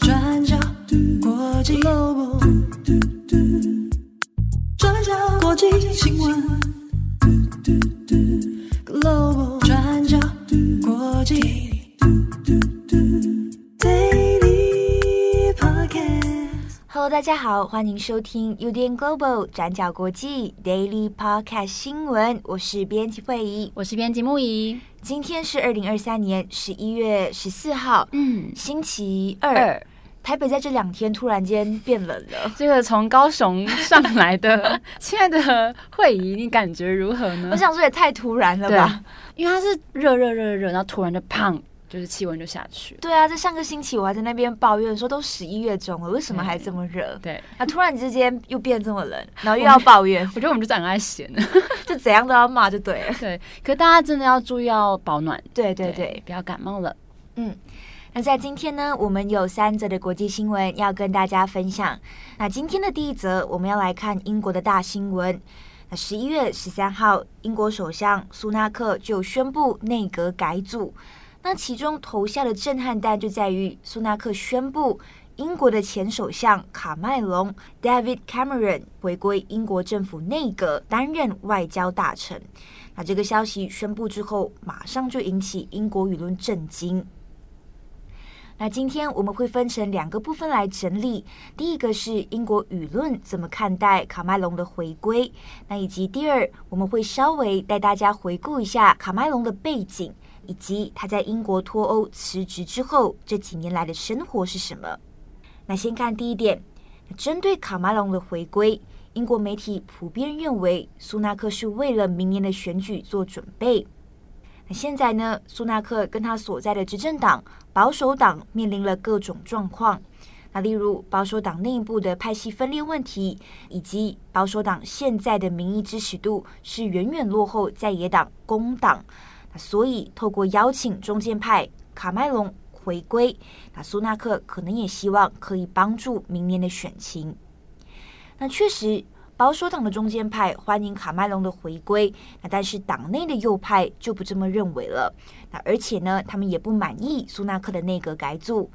转角国际 Global，转角国际新闻大家好，欢迎收听 UDN Global 转角国际 Daily Podcast 新闻。我是编辑慧仪，我是编辑木仪。今天是二零二三年十一月十四号，嗯，星期二。二台北在这两天突然间变冷了。这个从高雄上来的，亲爱的慧仪，你感觉如何呢？我想说也太突然了吧，因为它是热热热热，然后突然就胖。就是气温就下去。对啊，在上个星期我还在那边抱怨说，都十一月中了，为什么还这么热？对，那突然之间又变这么冷，然后又要抱怨。我觉得我们就很爱闲，就怎样都要骂就对了。对，可大家真的要注意要保暖。对对对，对，不要感冒了。嗯，那在今天呢，我们有三则的国际新闻要跟大家分享。那今天的第一则，我们要来看英国的大新闻。那十一月十三号，英国首相苏纳克就宣布内阁改组。那其中投下的震撼弹就在于，苏纳克宣布英国的前首相卡麦隆 （David Cameron） 回归英国政府内阁担任外交大臣。那这个消息宣布之后，马上就引起英国舆论震惊。那今天我们会分成两个部分来整理，第一个是英国舆论怎么看待卡麦隆的回归，那以及第二，我们会稍微带大家回顾一下卡麦隆的背景。以及他在英国脱欧辞职之后这几年来的生活是什么？那先看第一点，针对卡麦隆的回归，英国媒体普遍认为苏纳克是为了明年的选举做准备。那现在呢，苏纳克跟他所在的执政党保守党面临了各种状况，那例如保守党内部的派系分裂问题，以及保守党现在的民意支持度是远远落后在野党工党。所以，透过邀请中间派卡麦隆回归，那苏纳克可能也希望可以帮助明年的选情。那确实，保守党的中间派欢迎卡麦隆的回归，那但是党内的右派就不这么认为了。那而且呢，他们也不满意苏纳克的内阁改组。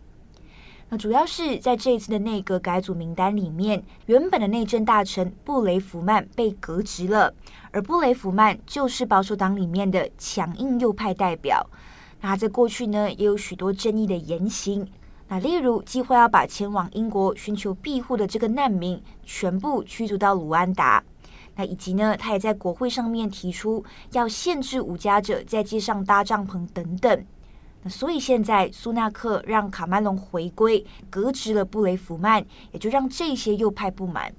那主要是在这一次的内阁改组名单里面，原本的内政大臣布雷弗曼被革职了，而布雷弗曼就是保守党里面的强硬右派代表。那在过去呢，也有许多争议的言行，那例如计划要把前往英国寻求庇护的这个难民全部驱逐到卢安达，那以及呢，他也在国会上面提出要限制无家者在街上搭帐篷等等。那所以现在苏纳克让卡麦隆回归，革职了布雷弗曼，也就让这些右派不满。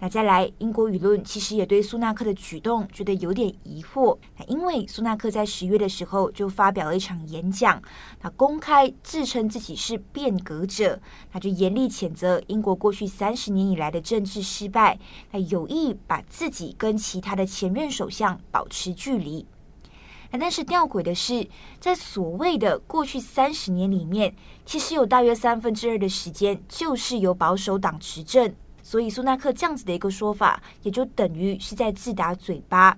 那再来，英国舆论其实也对苏纳克的举动觉得有点疑惑。那因为苏纳克在十月的时候就发表了一场演讲，他公开自称自己是变革者，他就严厉谴责英国过去三十年以来的政治失败，他有意把自己跟其他的前任首相保持距离。但是吊诡的是，在所谓的过去三十年里面，其实有大约三分之二的时间就是由保守党执政，所以苏纳克这样子的一个说法，也就等于是在自打嘴巴。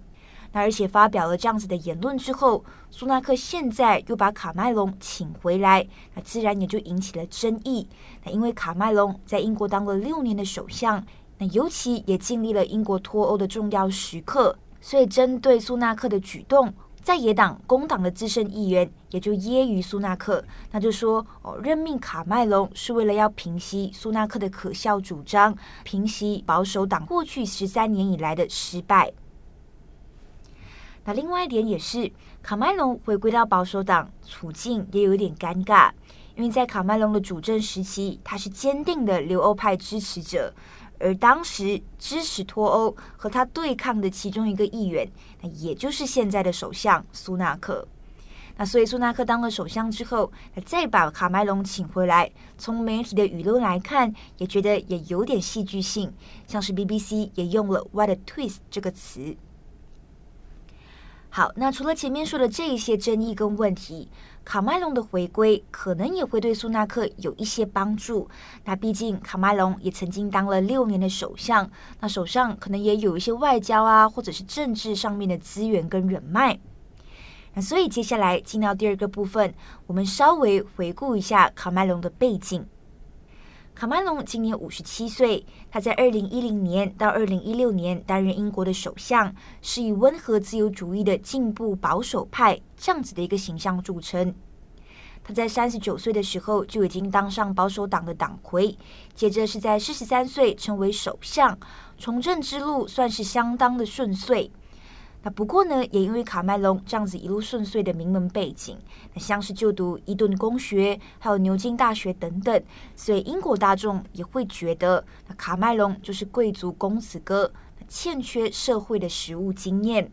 那而且发表了这样子的言论之后，苏纳克现在又把卡麦隆请回来，那自然也就引起了争议。那因为卡麦隆在英国当了六年的首相，那尤其也经历了英国脱欧的重要时刻，所以针对苏纳克的举动。在野党工党的资深议员也就揶揄苏纳克，那就说哦，任命卡麦隆是为了要平息苏纳克的可笑主张，平息保守党过去十三年以来的失败。那另外一点也是，卡麦隆回归到保守党，处境也有一点尴尬，因为在卡麦隆的主政时期，他是坚定的留欧派支持者。而当时支持脱欧和他对抗的其中一个议员，那也就是现在的首相苏纳克。那所以苏纳克当了首相之后，再把卡麦隆请回来，从媒体的舆论来看，也觉得也有点戏剧性，像是 BBC 也用了 “What a twist” 这个词。好，那除了前面说的这一些争议跟问题，卡麦隆的回归可能也会对苏纳克有一些帮助。那毕竟卡麦隆也曾经当了六年的首相，那手上可能也有一些外交啊，或者是政治上面的资源跟人脉。那所以接下来进到第二个部分，我们稍微回顾一下卡麦隆的背景。卡麦隆今年五十七岁，他在二零一零年到二零一六年担任英国的首相，是以温和自由主义的进步保守派这样子的一个形象著称。他在三十九岁的时候就已经当上保守党的党魁，接着是在四十三岁成为首相，从政之路算是相当的顺遂。那不过呢，也因为卡麦隆这样子一路顺遂的名门背景，那像是就读伊顿公学，还有牛津大学等等，所以英国大众也会觉得，那卡麦隆就是贵族公子哥，欠缺社会的实务经验。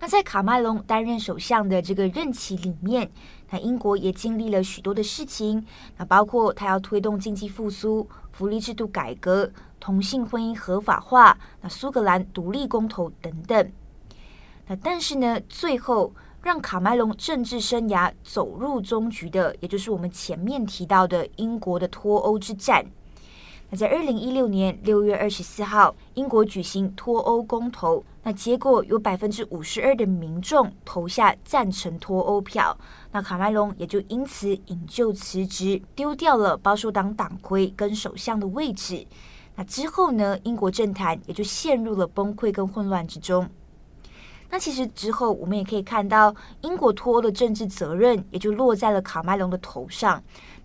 那在卡麦隆担任首相的这个任期里面，那英国也经历了许多的事情，那包括他要推动经济复苏、福利制度改革、同性婚姻合法化、那苏格兰独立公投等等。那但是呢，最后让卡麦隆政治生涯走入终局的，也就是我们前面提到的英国的脱欧之战。那在二零一六年六月二十四号，英国举行脱欧公投，那结果有百分之五十二的民众投下赞成脱欧票，那卡麦隆也就因此引咎辞职，丢掉了保守党党魁跟首相的位置。那之后呢，英国政坛也就陷入了崩溃跟混乱之中。那其实之后，我们也可以看到，英国脱欧的政治责任也就落在了卡麦隆的头上。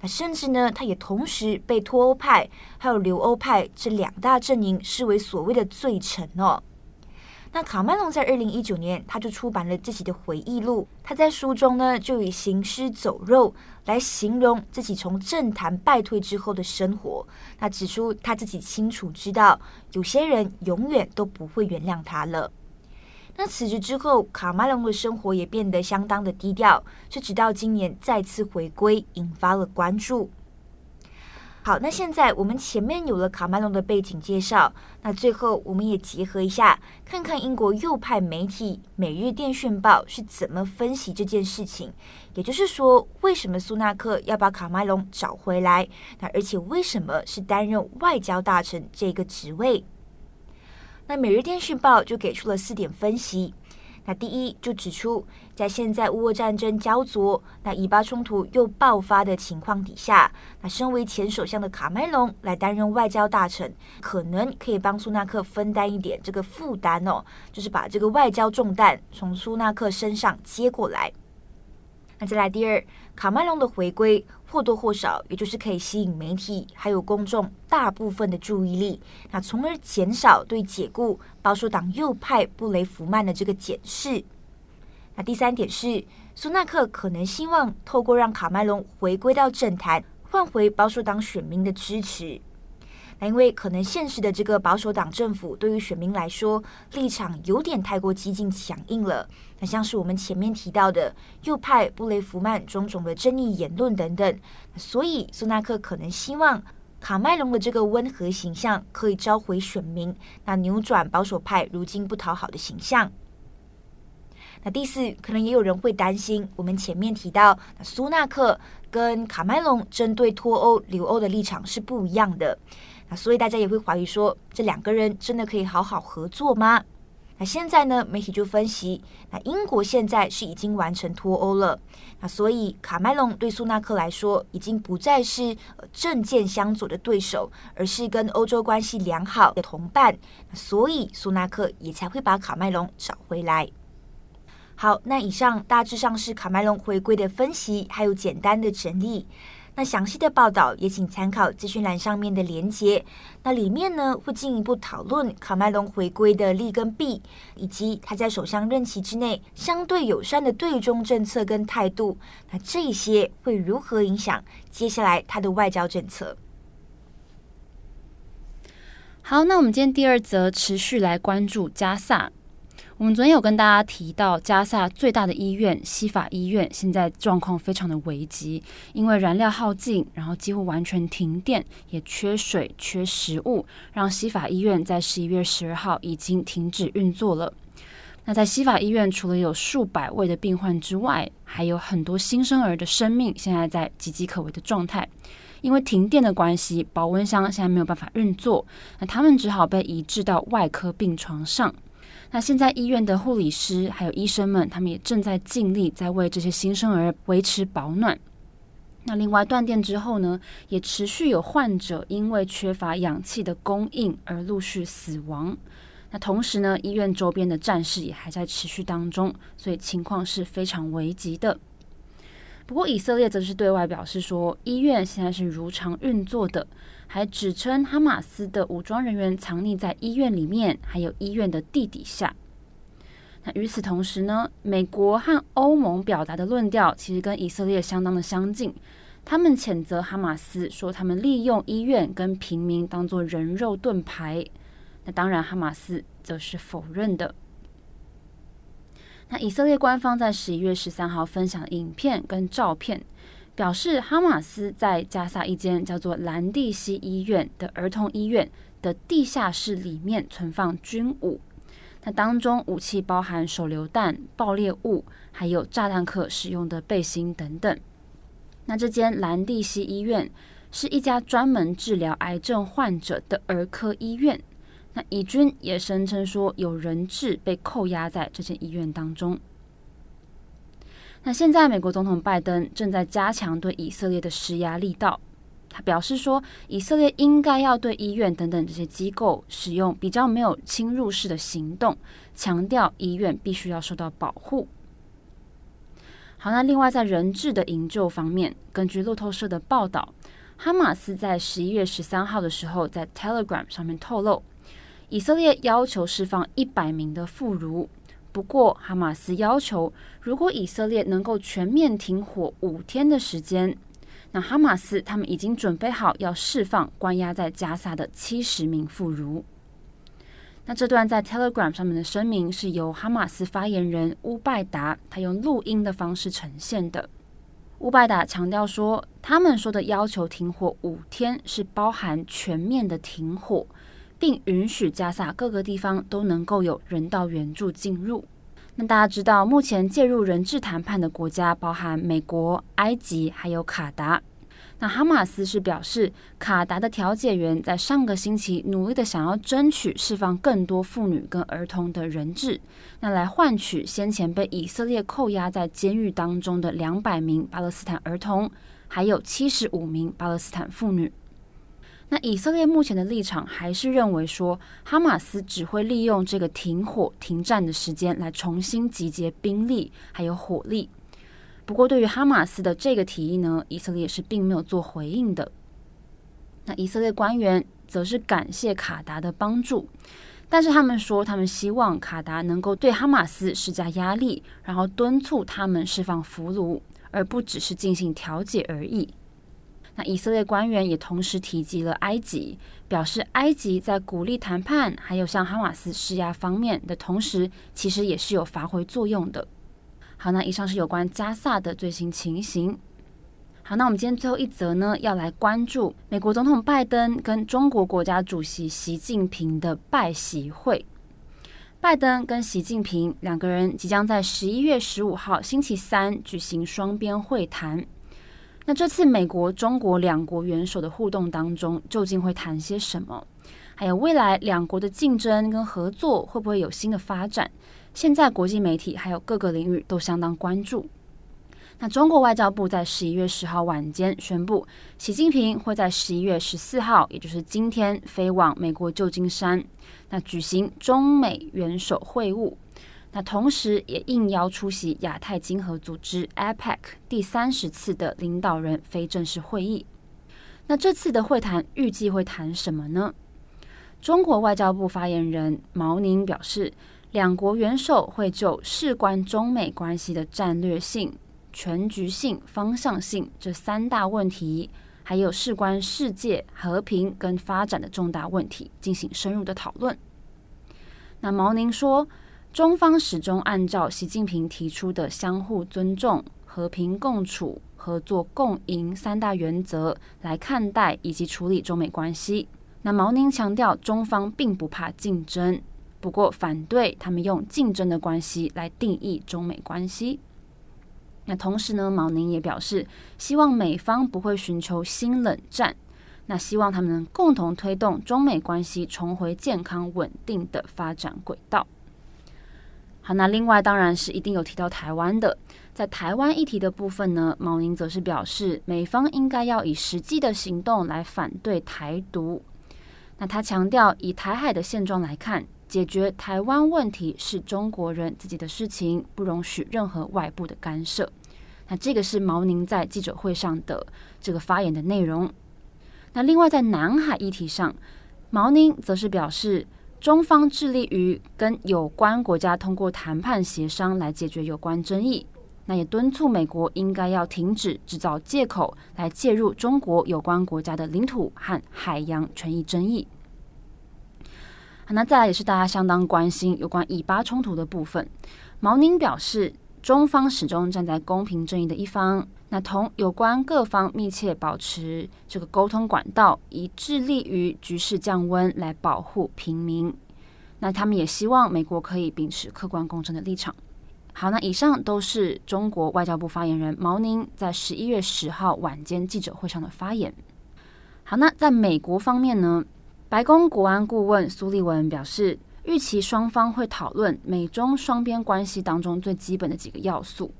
甚至呢，他也同时被脱欧派还有留欧派这两大阵营视为所谓的罪臣哦。那卡麦隆在二零一九年，他就出版了自己的回忆录。他在书中呢，就以行尸走肉来形容自己从政坛败退之后的生活。他指出，他自己清楚知道，有些人永远都不会原谅他了。那辞职之后，卡麦隆的生活也变得相当的低调，是直到今年再次回归，引发了关注。好，那现在我们前面有了卡麦隆的背景介绍，那最后我们也结合一下，看看英国右派媒体《每日电讯报》是怎么分析这件事情。也就是说，为什么苏纳克要把卡麦隆找回来？那而且为什么是担任外交大臣这个职位？那《每日电讯报》就给出了四点分析。那第一就指出，在现在乌俄战争焦灼、那以巴冲突又爆发的情况底下，那身为前首相的卡麦隆来担任外交大臣，可能可以帮苏纳克分担一点这个负担哦，就是把这个外交重担从苏纳克身上接过来。那再来第二，卡麦隆的回归或多或少，也就是可以吸引媒体还有公众大部分的注意力，那从而减少对解雇保守党右派布雷弗曼的这个检视。那第三点是，苏纳克可能希望透过让卡麦隆回归到政坛，换回保守党选民的支持。那因为可能现实的这个保守党政府对于选民来说立场有点太过激进强硬了，那像是我们前面提到的右派布雷弗曼种种的争议言论等等，所以苏纳克可能希望卡麦隆的这个温和形象可以召回选民，那扭转保守派如今不讨好的形象。那第四，可能也有人会担心，我们前面提到苏纳克跟卡麦隆针对脱欧留欧的立场是不一样的。那所以大家也会怀疑说，这两个人真的可以好好合作吗？那现在呢，媒体就分析，那英国现在是已经完成脱欧了，那所以卡麦隆对苏纳克来说，已经不再是政见相左的对手，而是跟欧洲关系良好的同伴。所以苏纳克也才会把卡麦隆找回来。好，那以上大致上是卡麦隆回归的分析，还有简单的整理。那详细的报道也请参考资讯栏上面的连结。那里面呢，会进一步讨论卡麦隆回归的利跟弊，以及他在首相任期之内相对友善的对中政策跟态度。那这些会如何影响接下来他的外交政策？好，那我们今天第二则持续来关注加萨。我们昨天有跟大家提到，加萨最大的医院西法医院现在状况非常的危急，因为燃料耗尽，然后几乎完全停电，也缺水、缺食物，让西法医院在十一月十二号已经停止运作了。那在西法医院，除了有数百位的病患之外，还有很多新生儿的生命现在在岌岌可危的状态，因为停电的关系，保温箱现在没有办法运作，那他们只好被移至到外科病床上。那现在医院的护理师还有医生们，他们也正在尽力在为这些新生儿维持保暖。那另外断电之后呢，也持续有患者因为缺乏氧气的供应而陆续死亡。那同时呢，医院周边的战事也还在持续当中，所以情况是非常危急的。不过以色列则是对外表示说，医院现在是如常运作的，还指称哈马斯的武装人员藏匿在医院里面，还有医院的地底下。那与此同时呢，美国和欧盟表达的论调其实跟以色列相当的相近，他们谴责哈马斯说他们利用医院跟平民当作人肉盾牌。那当然，哈马斯则是否认的。那以色列官方在十一月十三号分享影片跟照片，表示哈马斯在加萨一间叫做兰蒂西医院的儿童医院的地下室里面存放军武。那当中武器包含手榴弹、爆裂物，还有炸弹客使用的背心等等。那这间兰蒂西医院是一家专门治疗癌症患者的儿科医院。那以军也声称说，有人质被扣押在这间医院当中。那现在，美国总统拜登正在加强对以色列的施压力道。他表示说，以色列应该要对医院等等这些机构使用比较没有侵入式的行动，强调医院必须要受到保护。好，那另外在人质的营救方面，根据路透社的报道，哈马斯在十一月十三号的时候在 Telegram 上面透露。以色列要求释放一百名的妇孺，不过哈马斯要求，如果以色列能够全面停火五天的时间，那哈马斯他们已经准备好要释放关押在加萨的七十名妇孺。那这段在 Telegram 上面的声明是由哈马斯发言人乌拜达他用录音的方式呈现的。乌拜达强调说，他们说的要求停火五天是包含全面的停火。并允许加萨各个地方都能够有人道援助进入。那大家知道，目前介入人质谈判的国家包含美国、埃及还有卡达。那哈马斯是表示，卡达的调解员在上个星期努力的想要争取释放更多妇女跟儿童的人质，那来换取先前被以色列扣押在监狱当中的两百名巴勒斯坦儿童，还有七十五名巴勒斯坦妇女。那以色列目前的立场还是认为说，哈马斯只会利用这个停火停战的时间来重新集结兵力还有火力。不过，对于哈马斯的这个提议呢，以色列是并没有做回应的。那以色列官员则是感谢卡达的帮助，但是他们说，他们希望卡达能够对哈马斯施加压力，然后敦促他们释放俘虏，而不只是进行调解而已。那以色列官员也同时提及了埃及，表示埃及在鼓励谈判，还有向哈马斯施压方面的同时，其实也是有发挥作用的。好，那以上是有关加萨的最新情形。好，那我们今天最后一则呢，要来关注美国总统拜登跟中国国家主席习近平的拜习会。拜登跟习近平两个人即将在十一月十五号星期三举行双边会谈。那这次美国、中国两国元首的互动当中，究竟会谈些什么？还有未来两国的竞争跟合作会不会有新的发展？现在国际媒体还有各个领域都相当关注。那中国外交部在十一月十号晚间宣布，习近平会在十一月十四号，也就是今天飞往美国旧金山，那举行中美元首会晤。那同时也应邀出席亚太经合组织 APEC 第三十次的领导人非正式会议。那这次的会谈预计会谈什么呢？中国外交部发言人毛宁表示，两国元首会就事关中美关系的战略性、全局性、方向性这三大问题，还有事关世界和平跟发展的重大问题进行深入的讨论。那毛宁说。中方始终按照习近平提出的相互尊重、和平共处、合作共赢三大原则来看待以及处理中美关系。那毛宁强调，中方并不怕竞争，不过反对他们用竞争的关系来定义中美关系。那同时呢，毛宁也表示，希望美方不会寻求新冷战，那希望他们能共同推动中美关系重回健康稳定的发展轨道。好，那另外当然是一定有提到台湾的，在台湾议题的部分呢，毛宁则是表示，美方应该要以实际的行动来反对台独。那他强调，以台海的现状来看，解决台湾问题是中国人自己的事情，不容许任何外部的干涉。那这个是毛宁在记者会上的这个发言的内容。那另外在南海议题上，毛宁则是表示，中方致力于跟有关国家通过谈判协商来解决有关争议，那也敦促美国应该要停止制造借口来介入中国有关国家的领土和海洋权益争议。好，那再来也是大家相当关心有关以巴冲突的部分，毛宁表示，中方始终站在公平正义的一方。那同有关各方密切保持这个沟通管道，以致力于局势降温，来保护平民。那他们也希望美国可以秉持客观公正的立场。好，那以上都是中国外交部发言人毛宁在十一月十号晚间记者会上的发言。好，那在美国方面呢，白宫国安顾问苏利文表示，预期双方会讨论美中双边关系当中最基本的几个要素。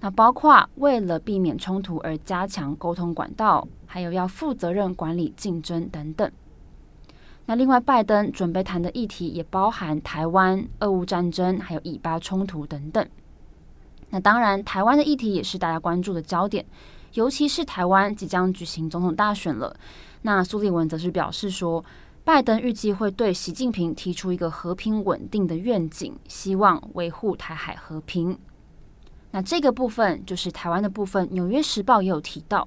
那包括为了避免冲突而加强沟通管道，还有要负责任管理竞争等等。那另外，拜登准备谈的议题也包含台湾、俄乌战争，还有以巴冲突等等。那当然，台湾的议题也是大家关注的焦点，尤其是台湾即将举行总统大选了。那苏利文则是表示说，拜登预计会对习近平提出一个和平稳定的愿景，希望维护台海和平。那这个部分就是台湾的部分，《纽约时报》也有提到，《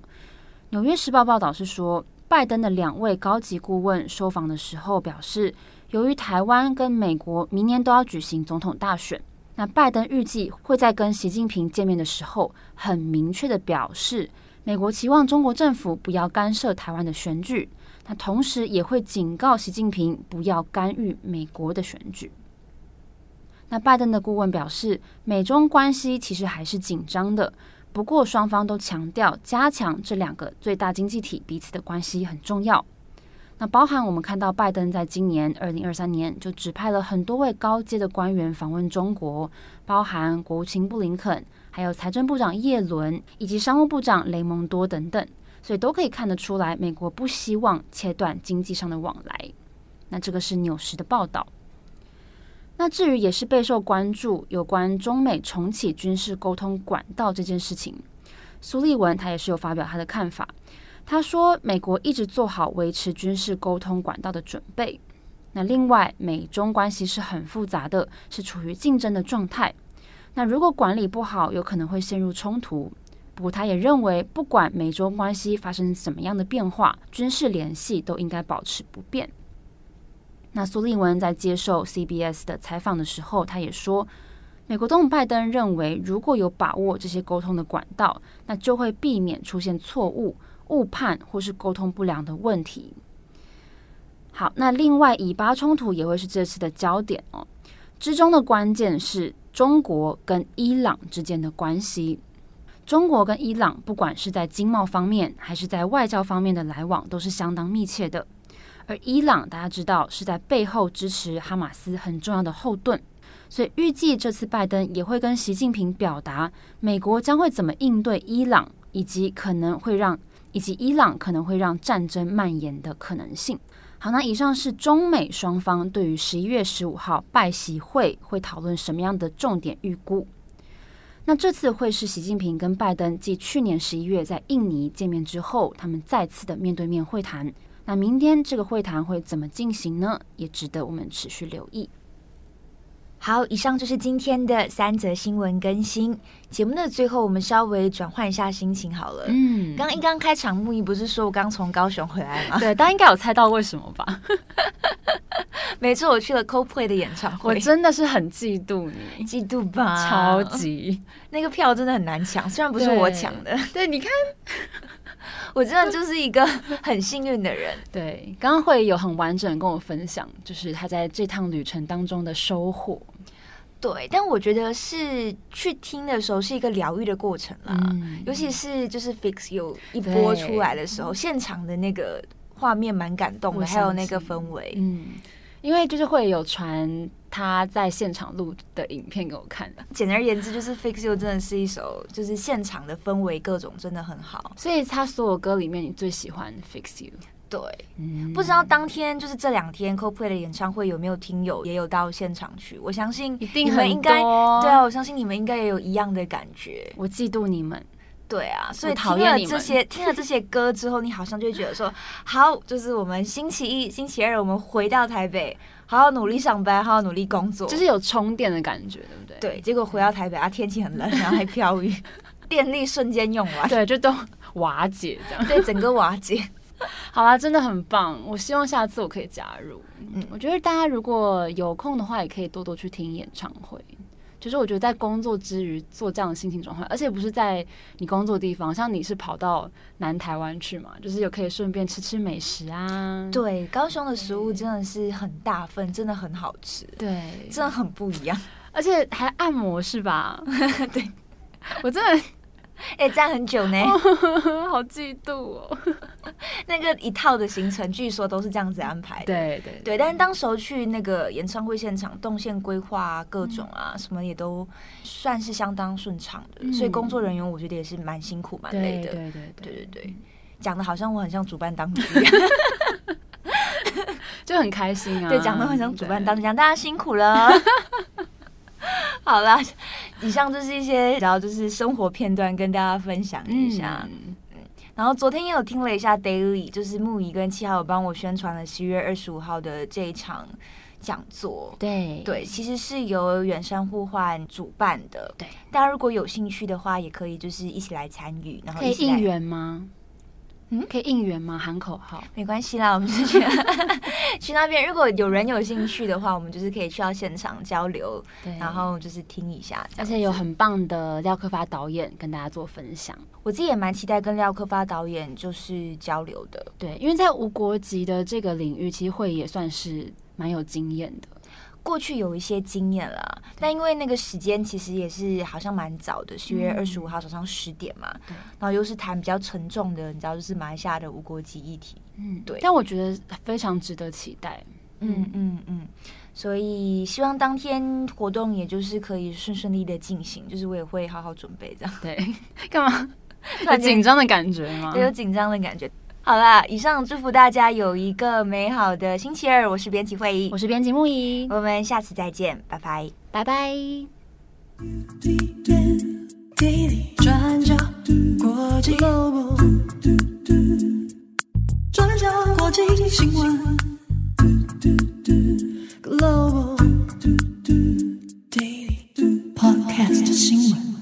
纽约时报》报道是说，拜登的两位高级顾问受访的时候表示，由于台湾跟美国明年都要举行总统大选，那拜登预计会在跟习近平见面的时候，很明确的表示，美国期望中国政府不要干涉台湾的选举，那同时也会警告习近平不要干预美国的选举。那拜登的顾问表示，美中关系其实还是紧张的，不过双方都强调加强这两个最大经济体彼此的关系很重要。那包含我们看到拜登在今年二零二三年就指派了很多位高阶的官员访问中国，包含国务卿布林肯，还有财政部长叶伦以及商务部长雷蒙多等等，所以都可以看得出来，美国不希望切断经济上的往来。那这个是纽时的报道。那至于也是备受关注有关中美重启军事沟通管道这件事情，苏利文他也是有发表他的看法。他说，美国一直做好维持军事沟通管道的准备。那另外，美中关系是很复杂的，是处于竞争的状态。那如果管理不好，有可能会陷入冲突。不过，他也认为，不管美中关系发生什么样的变化，军事联系都应该保持不变。那苏利文在接受 CBS 的采访的时候，他也说，美国总统拜登认为，如果有把握这些沟通的管道，那就会避免出现错误、误判或是沟通不良的问题。好，那另外以巴冲突也会是这次的焦点哦，之中的关键是中国跟伊朗之间的关系。中国跟伊朗不管是在经贸方面，还是在外交方面的来往，都是相当密切的。而伊朗，大家知道是在背后支持哈马斯很重要的后盾，所以预计这次拜登也会跟习近平表达，美国将会怎么应对伊朗，以及可能会让以及伊朗可能会让战争蔓延的可能性。好，那以上是中美双方对于十一月十五号拜习会会讨论什么样的重点预估。那这次会是习近平跟拜登继去年十一月在印尼见面之后，他们再次的面对面会谈。那明天这个会谈会怎么进行呢？也值得我们持续留意。好，以上就是今天的三则新闻更新。节目的最后，我们稍微转换一下心情好了。嗯，刚一刚开场，木易不是说我刚从高雄回来吗？对，大家应该有猜到为什么吧？没错，我去了 Coldplay 的演唱会。我真的是很嫉妒你，嫉妒吧？超级，那个票真的很难抢，虽然不是我抢的。对，对，你看。我真的就是一个很幸运的人。对，刚刚会有很完整跟我分享，就是他在这趟旅程当中的收获。对，但我觉得是去听的时候是一个疗愈的过程啦，嗯、尤其是就是 Fix 有一播出来的时候，现场的那个画面蛮感动的，还有那个氛围。嗯，因为就是会有传。他在现场录的影片给我看的。简而言之，就是 Fix You 真的是一首，就是现场的氛围各种真的很好。所以他所有歌里面，你最喜欢 Fix You？对，嗯、不知道当天就是这两天 Coldplay 的演唱会有没有听友也有到现场去？我相信一定很多。对啊，我相信你们应该也有一样的感觉。我嫉妒你们。对啊，所以听了这些听了这些歌之后，你好像就会觉得说，好，就是我们星期一、星期二我们回到台北，好好努力上班，好好努力工作，就是有充电的感觉，对不对？对，结果回到台北啊，天气很冷，然后还飘雨，电力瞬间用完，对，就都瓦解这样，对，整个瓦解。好啦，真的很棒，我希望下次我可以加入。嗯，我觉得大家如果有空的话，也可以多多去听演唱会。就是我觉得在工作之余做这样的心情转换，而且不是在你工作的地方，像你是跑到南台湾去嘛，就是有可以顺便吃吃美食啊。对，高雄的食物真的是很大份，真的很好吃。对，真的很不一样，而且还按摩是吧？对，我真的。哎，站、欸、很久呢，好嫉妒哦。那个一套的行程，据说都是这样子安排。对对对，但是当时候去那个演唱会现场，动线规划啊，各种啊，什么也都算是相当顺畅的。嗯、所以工作人员我觉得也是蛮辛苦、蛮累的。对对对对对对，讲的好像我很像主办当局一样，就很开心啊。对，讲的很像主办当局，讲大家辛苦了。好啦，以上就是一些然后就是生活片段跟大家分享一下。嗯，然后昨天也有听了一下 Daily，就是木仪跟七号有帮我宣传了十一月二十五号的这一场讲座。对对，其实是由远山互换主办的。对，大家如果有兴趣的话，也可以就是一起来参与。然后可以应援吗？嗯，可以应援吗？喊口号没关系啦，我们就去 去那边。如果有人有兴趣的话，我们就是可以去到现场交流，对然后就是听一下。而且有很棒的廖克发导演跟大家做分享，我自己也蛮期待跟廖克发导演就是交流的。对，因为在无国籍的这个领域，其实会也算是蛮有经验的。过去有一些经验了，但因为那个时间其实也是好像蛮早的，十月二十五号早上十点嘛，对然后又是谈比较沉重的，你知道，就是马来西亚的无国籍议题，嗯，对。但我觉得非常值得期待，嗯嗯嗯，所以希望当天活动也就是可以顺顺利的进行，就是我也会好好准备这样。对，干嘛？有紧张的感觉吗？有紧张的感觉。好啦，以上祝福大家有一个美好的星期二。我是编辑会议，我是编辑木仪，我们下次再见，拜拜，拜拜。转角 Global，转角 Global，Daily Podcast 新闻。